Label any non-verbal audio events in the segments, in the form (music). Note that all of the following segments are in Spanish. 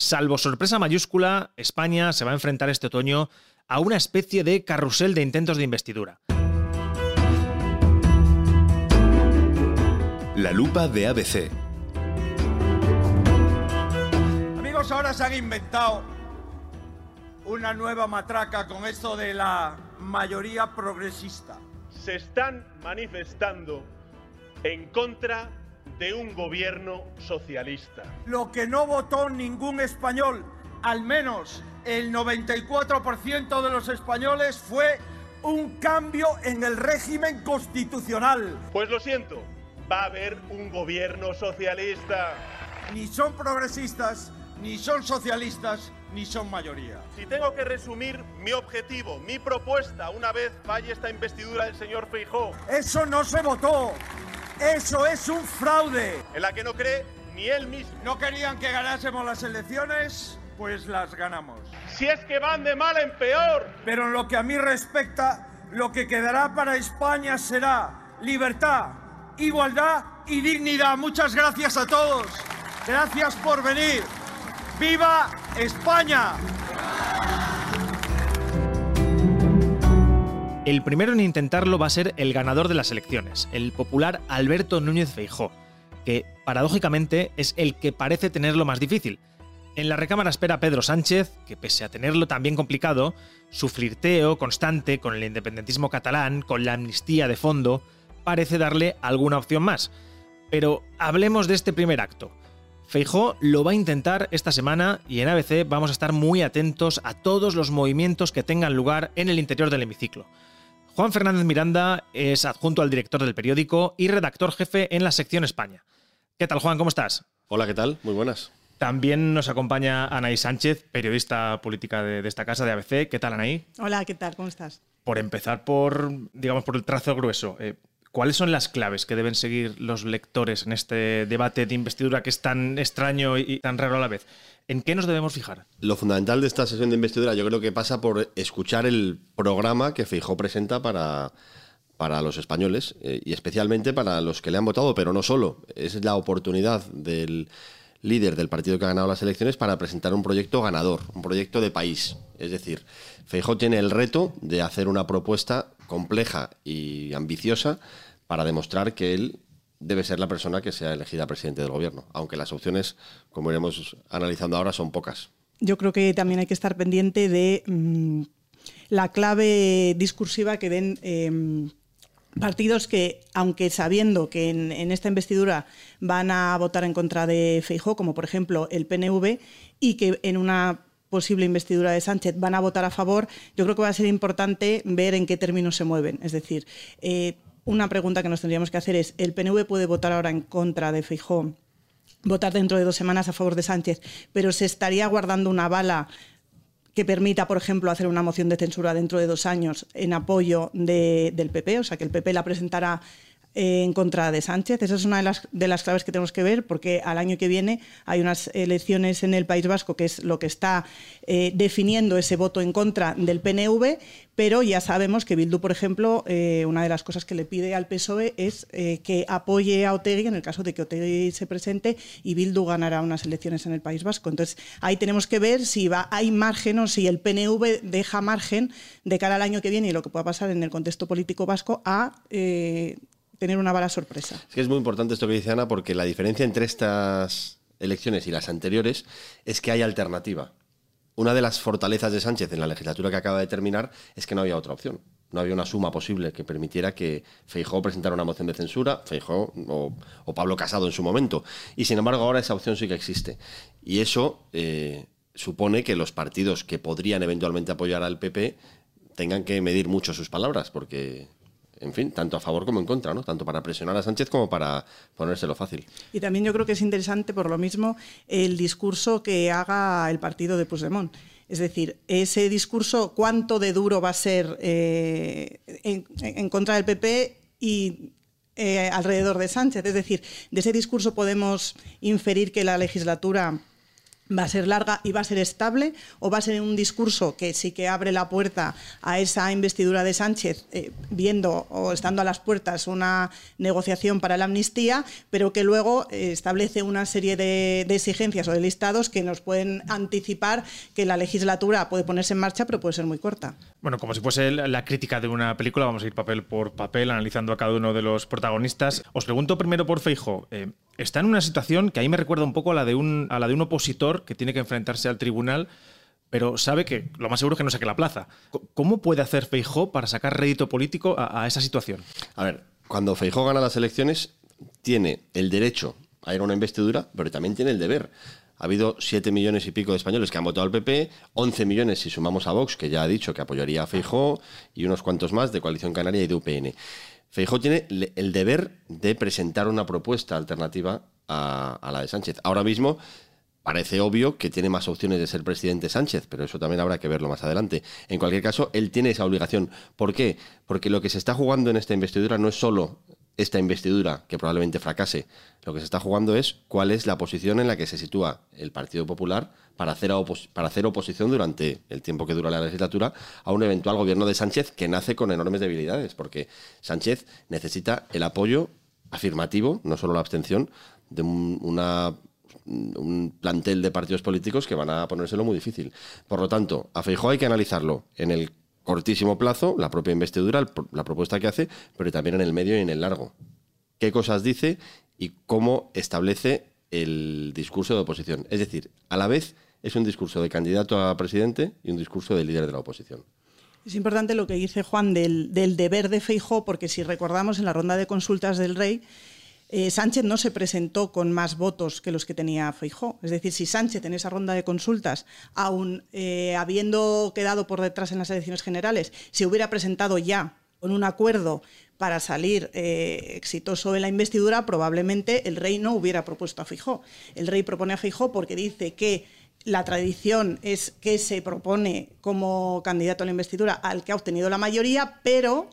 Salvo sorpresa mayúscula, España se va a enfrentar este otoño a una especie de carrusel de intentos de investidura. La lupa de ABC. Amigos, ahora se han inventado una nueva matraca con esto de la mayoría progresista. Se están manifestando en contra de un gobierno socialista. Lo que no votó ningún español, al menos el 94% de los españoles, fue un cambio en el régimen constitucional. Pues lo siento, va a haber un gobierno socialista. Ni son progresistas, ni son socialistas, ni son mayoría. Si tengo que resumir mi objetivo, mi propuesta, una vez falle esta investidura del señor Feijó. Eso no se votó. Eso es un fraude. En la que no cree ni él mismo. No querían que ganásemos las elecciones, pues las ganamos. Si es que van de mal en peor. Pero en lo que a mí respecta, lo que quedará para España será libertad, igualdad y dignidad. Muchas gracias a todos. Gracias por venir. ¡Viva España! El primero en intentarlo va a ser el ganador de las elecciones, el popular Alberto Núñez Feijó, que paradójicamente es el que parece tenerlo más difícil. En la recámara espera Pedro Sánchez, que pese a tenerlo tan bien complicado, su flirteo constante con el independentismo catalán, con la amnistía de fondo, parece darle alguna opción más. Pero hablemos de este primer acto. Feijó lo va a intentar esta semana y en ABC vamos a estar muy atentos a todos los movimientos que tengan lugar en el interior del hemiciclo. Juan Fernández Miranda es adjunto al director del periódico y redactor jefe en la sección España. ¿Qué tal, Juan? ¿Cómo estás? Hola, ¿qué tal? Muy buenas. También nos acompaña Anaí Sánchez, periodista política de, esta casa de ABC. ¿Qué tal, Anaí? Hola, ¿qué tal? ¿Cómo estás? Por empezar por, digamos, por el trazo grueso. Eh, ¿Cuáles son las claves que deben seguir los lectores en este debate de investidura que es tan extraño y tan raro a la vez? ¿En qué nos debemos fijar? Lo fundamental de esta sesión de investidura yo creo que pasa por escuchar el programa que Feijó presenta para, para los españoles eh, y especialmente para los que le han votado, pero no solo. Es la oportunidad del líder del partido que ha ganado las elecciones para presentar un proyecto ganador, un proyecto de país. Es decir, Feijó tiene el reto de hacer una propuesta compleja y ambiciosa para demostrar que él debe ser la persona que sea elegida presidente del gobierno, aunque las opciones, como iremos analizando ahora, son pocas. Yo creo que también hay que estar pendiente de mm, la clave discursiva que den em, partidos que, aunque sabiendo que en, esta investidura van a votar en contra de Feijó, como por ejemplo el PNV, y que en una posible investidura de Sánchez van a votar a favor, yo creo que va a ser importante ver en qué términos se mueven. Es decir, eh, una pregunta que nos tendríamos que hacer es, ¿el PNV puede votar ahora en contra de Feijó? votar dentro de dos semanas a favor de Sánchez, pero se estaría guardando una bala que permita, por ejemplo, hacer una moción de censura dentro de dos años en apoyo del PP, o sea, que el PP la presentará en contra de Sánchez. Esa es una de las, de las claves que tenemos que ver, porque al año que viene hay unas elecciones en el País Vasco, que es lo que está eh, definiendo ese voto en contra del PNV, pero ya sabemos que Bildu, por ejemplo, eh, una de las cosas que le pide al PSOE es eh, que apoye a Otegi en el caso de que Otegi se presente y Bildu ganará unas elecciones en el País Vasco. Entonces, ahí tenemos que ver si va, hay margen o si el PNV deja margen de cara al año que viene y lo que pueda pasar en el contexto político vasco a tener una bala sorpresa. Es que es muy importante esto que dice Ana porque la diferencia entre estas elecciones y las anteriores es que hay alternativa. Una de las fortalezas de Sánchez en la legislatura que acaba de terminar es que no había otra opción. No había una suma posible que permitiera que Feijó presentara una moción de censura, Feijó o, Pablo Casado en su momento. Y sin embargo ahora esa opción sí que existe. Y eso eh, supone que los partidos que podrían eventualmente apoyar al PP tengan que medir mucho sus palabras, porque en fin, tanto a favor como en contra, ¿no? Tanto para presionar a Sánchez como para ponérselo fácil. Y también yo creo que es interesante, por lo mismo, el discurso que haga el partido de Puigdemont. Es decir, ese discurso, cuánto de duro va a ser eh, en, contra del PP y eh, alrededor de Sánchez. Es decir, de ese discurso podemos inferir que la legislatura va a ser larga y va a ser estable o va a ser un discurso que sí que abre la puerta a esa investidura de Sánchez eh, viendo o estando a las puertas una negociación para la amnistía pero que luego eh, establece una serie de, exigencias o de listados que nos pueden anticipar que la legislatura puede ponerse en marcha pero puede ser muy corta. Bueno, como si fuese la crítica de una película, vamos a ir papel por papel analizando a cada uno de los protagonistas. Os pregunto primero por Feijo. Eh, está en una situación que ahí me recuerda un poco a la de un, a la de un opositor que tiene que enfrentarse al tribunal, pero sabe que lo más seguro es que no saque la plaza. ¿Cómo puede hacer Feijó para sacar rédito político a, esa situación? A ver, cuando Feijó gana las elecciones, tiene el derecho a ir a una investidura, pero también tiene el deber. Ha habido 7 millones y pico de españoles que han votado al PP, 11 millones si sumamos a Vox, que ya ha dicho que apoyaría a Feijó, y unos cuantos más de Coalición Canaria y de UPN. Feijó tiene el deber de presentar una propuesta alternativa a, la de Sánchez. Ahora mismo parece obvio que tiene más opciones de ser presidente Sánchez, pero eso también habrá que verlo más adelante. En cualquier caso, él tiene esa obligación. ¿Por qué? Porque lo que se está jugando en esta investidura no es solo esta investidura, que probablemente fracase. Lo que se está jugando es cuál es la posición en la que se sitúa el Partido Popular para hacer, para hacer oposición durante el tiempo que dura la legislatura a un eventual gobierno de Sánchez que nace con enormes debilidades, porque Sánchez necesita el apoyo afirmativo, no solo la abstención, de un, una, un plantel de partidos políticos que van a ponérselo muy difícil. Por lo tanto, a Feijóo hay que analizarlo en el cortísimo plazo, la propia investidura, la propuesta que hace, pero también en el medio y en el largo. ¿Qué cosas dice y cómo establece el discurso de oposición? Es decir, a la vez es un discurso de candidato a presidente y un discurso de líder de la oposición. Es importante lo que dice Juan del, deber de Feijó, porque si recordamos en la ronda de consultas del rey, eh, Sánchez no se presentó con más votos que los que tenía Feijó. Es decir, si Sánchez en esa ronda de consultas, aún eh, habiendo quedado por detrás en las elecciones generales, se hubiera presentado ya con un acuerdo para salir eh, exitoso en la investidura, probablemente el rey no hubiera propuesto a Feijó. El rey propone a Feijó porque dice que la tradición es que se propone como candidato a la investidura al que ha obtenido la mayoría, pero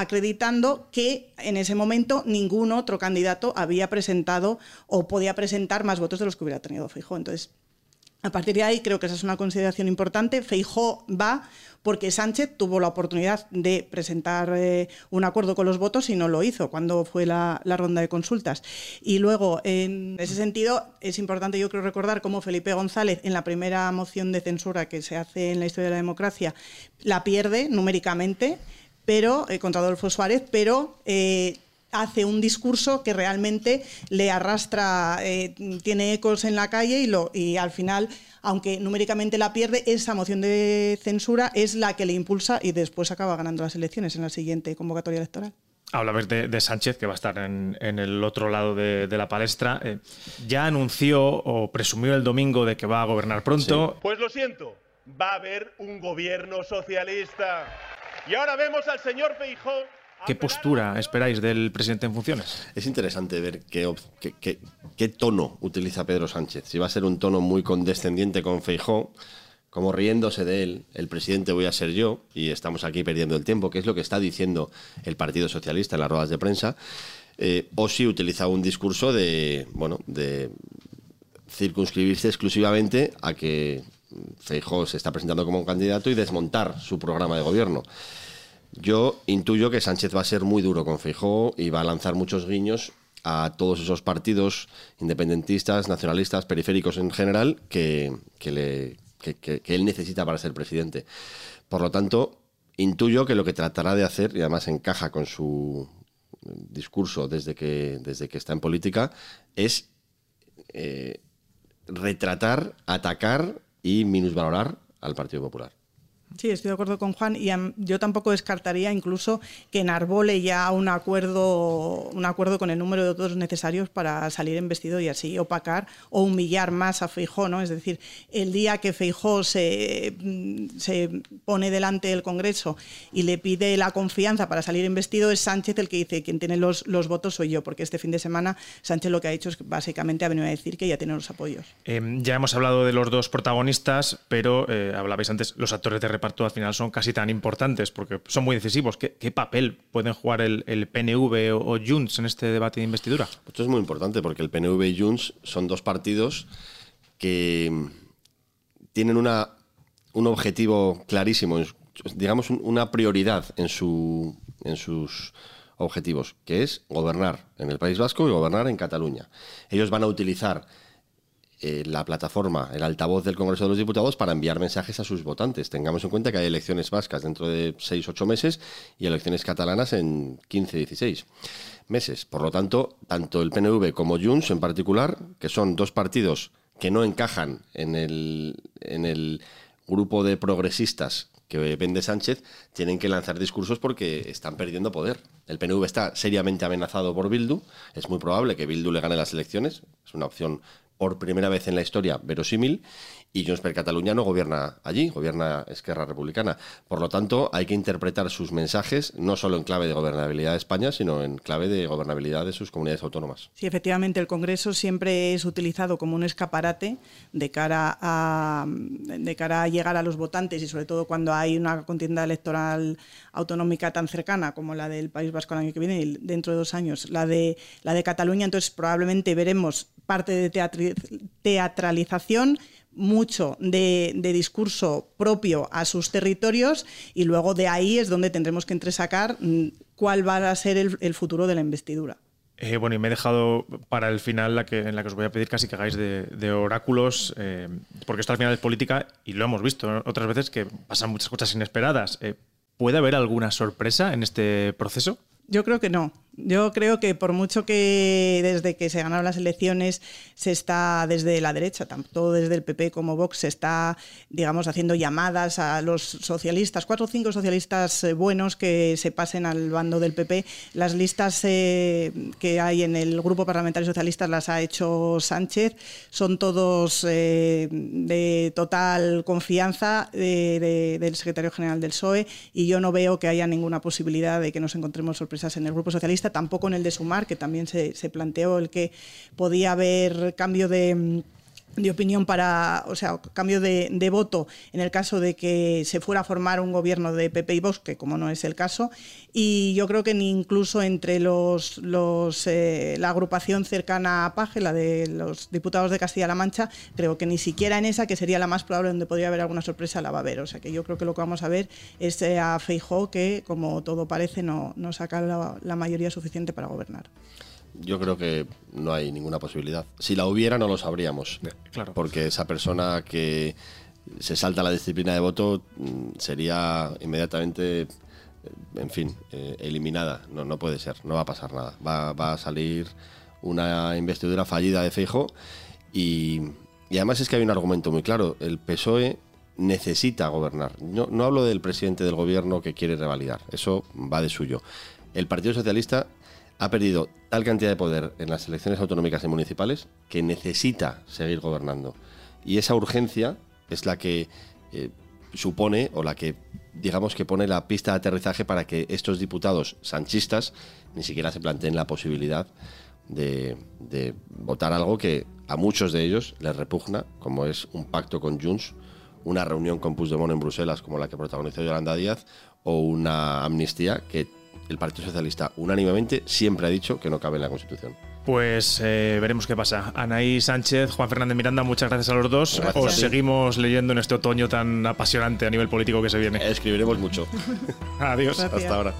acreditando que en ese momento ningún otro candidato había presentado o podía presentar más votos de los que hubiera tenido Feijóo. Entonces, a partir de ahí creo que esa es una consideración importante. Feijó va porque Sánchez tuvo la oportunidad de presentar eh, un acuerdo con los votos y no lo hizo cuando fue la, ronda de consultas. Y luego, en ese sentido, es importante yo creo recordar cómo Felipe González en la primera moción de censura que se hace en la historia de la democracia la pierde numéricamente pero eh, contra Adolfo Suárez, pero eh, hace un discurso que realmente le arrastra, eh, tiene ecos en la calle y, lo, y al final, aunque numéricamente la pierde, esa moción de censura es la que le impulsa y después acaba ganando las elecciones en la siguiente convocatoria electoral. Hablamos de, de, Sánchez, que va a estar en, el otro lado de, la palestra. Eh, ya anunció o presumió el domingo de que va a gobernar pronto. Pues lo siento, va a haber un gobierno socialista. Y ahora vemos al señor Feijó ¿Qué postura esperáis del presidente en funciones? Es interesante ver qué, qué, tono utiliza Pedro Sánchez. Si va a ser un tono muy condescendiente con Feijó, como riéndose de él, el presidente voy a ser yo, y estamos aquí perdiendo el tiempo, que es lo que está diciendo el Partido Socialista en las ruedas de prensa, eh, o si utiliza un discurso de, bueno, de circunscribirse exclusivamente a que Feijó se está presentando como un candidato y desmontar su programa de gobierno. Yo intuyo que Sánchez va a ser muy duro con Feijó y va a lanzar muchos guiños a todos esos partidos independentistas, nacionalistas, periféricos en general que, le, que, él necesita para ser presidente. Por lo tanto, intuyo que lo que tratará de hacer, y además encaja con su discurso desde que, desde que está en política, es eh, retratar, atacar y minusvalorar al Partido Popular. Sí, estoy de acuerdo con Juan y yo tampoco descartaría incluso que enarbole ya un acuerdo, un acuerdo con el número de votos necesarios para salir en vestido y así opacar o humillar más a Feijó, ¿no? Es decir, el día que Feijó se, mm, se pone delante del Congreso y le pide la confianza para salir en vestido, es Sánchez el que dice quien tiene los, los votos soy yo, porque este fin de semana Sánchez lo que ha hecho es que básicamente ha venido a decir que ya tiene los apoyos. Em, ya hemos hablado de los dos protagonistas, pero eh, hablabais antes los actores de reparto al final son casi tan importantes porque son muy decisivos. ¿Qué, papel pueden jugar el, PNV o, Junts en este debate de investidura? Esto es muy importante porque el PNV y Junts son dos partidos que tienen una, un objetivo clarísimo, digamos una prioridad en, su, en sus objetivos, que es gobernar en el País Vasco y gobernar en Cataluña. Ellos van a utilizar eh, la plataforma, el altavoz del Congreso de los Diputados para enviar mensajes a sus votantes. Tengamos en cuenta que hay elecciones vascas dentro de 6-8 meses y elecciones catalanas en 15-16 meses. Por lo tanto, tanto el PNV como Junts en particular, que son dos partidos que no encajan en el, en el grupo de progresistas que vende Sánchez, tienen que lanzar discursos porque están perdiendo poder. El PNV está seriamente amenazado por Bildu. Es muy probable que Bildu le gane las elecciones. Es una opción por primera vez en la historia verosímil y Junts per Catalunya no gobierna allí, gobierna Esquerra Republicana. Por lo tanto, hay que interpretar sus mensajes no solo en clave de gobernabilidad de España, sino en clave de gobernabilidad de sus comunidades autónomas. Sí, efectivamente, el Congreso siempre es utilizado como un escaparate de cara a, de cara a llegar a los votantes y sobre todo cuando hay una contienda electoral autonómica tan cercana como la del País Vasco el año que viene y dentro de dos años la de, la de Cataluña. Entonces, probablemente veremos parte de teatralización mucho de, discurso propio a sus territorios y luego de ahí es donde tendremos que entresacar mm, cuál va a ser el, futuro de la investidura. Eh, bueno, y me he dejado para el final la que, en la que os voy a pedir casi que hagáis de, oráculos, eh, porque esto al final es política y lo hemos visto otras veces que pasan muchas cosas inesperadas. Eh, ¿Puede haber alguna sorpresa en este proceso? Yo creo que no. Yo creo que por mucho que desde que se ganaron las elecciones se está desde la derecha, tanto desde el PP como Vox, se está, digamos, haciendo llamadas a los socialistas, cuatro o cinco socialistas eh, buenos que se pasen al bando del PP. Las listas eh, que hay en el grupo parlamentario socialista las ha hecho Sánchez, son todos eh, de total confianza del secretario general del PSOE y yo no veo que haya ninguna posibilidad de que nos encontremos sorpresas en el grupo socialista tampoco en el de Sumar, que también se, planteó el que podía haber cambio de de opinión para, o sea, cambio de, voto en el caso de que se fuera a formar un gobierno de PP y Vox, que como no es el caso, y yo creo que ni incluso entre los, los eh, la agrupación cercana a Paje, la de los diputados de Castilla-La Mancha, creo que ni siquiera en esa, que sería la más probable donde podría haber alguna sorpresa, la va a haber. O sea que yo creo que lo que vamos a ver es eh, a Feijó que, como todo parece, no, no saca la mayoría suficiente para gobernar yo creo que no hay ninguna posibilidad. Si la hubiera, no lo sabríamos. Claro. Porque esa persona que se salta la disciplina de voto mm, sería inmediatamente, eh, en fin, eh, eliminada. No, no puede ser, no va a pasar nada. Va, va a salir una investidura fallida de Feijo y, y, además es que hay un argumento muy claro. El PSOE necesita gobernar. No, no hablo del presidente del gobierno que quiere revalidar, eso va de suyo. El Partido Socialista ha perdido tal cantidad de poder en las elecciones autonómicas y municipales que necesita seguir gobernando. Y esa urgencia es la que eh, supone o la que digamos que pone la pista de aterrizaje para que estos diputados sanchistas ni siquiera se planteen la posibilidad de, votar algo que a muchos de ellos les repugna, como es un pacto con Junts, una reunión con Puigdemont en Bruselas como la que protagonizó Yolanda Díaz o una amnistía que el Partido Socialista unánimemente siempre ha dicho que no cabe en la Constitución. Pues eh, veremos qué pasa. Anaí Sánchez, Juan Fernández Miranda, muchas gracias a los dos. Os seguimos leyendo en este otoño tan apasionante a nivel político que se viene. Escribiremos mucho. (laughs) Adiós. Hasta ahora.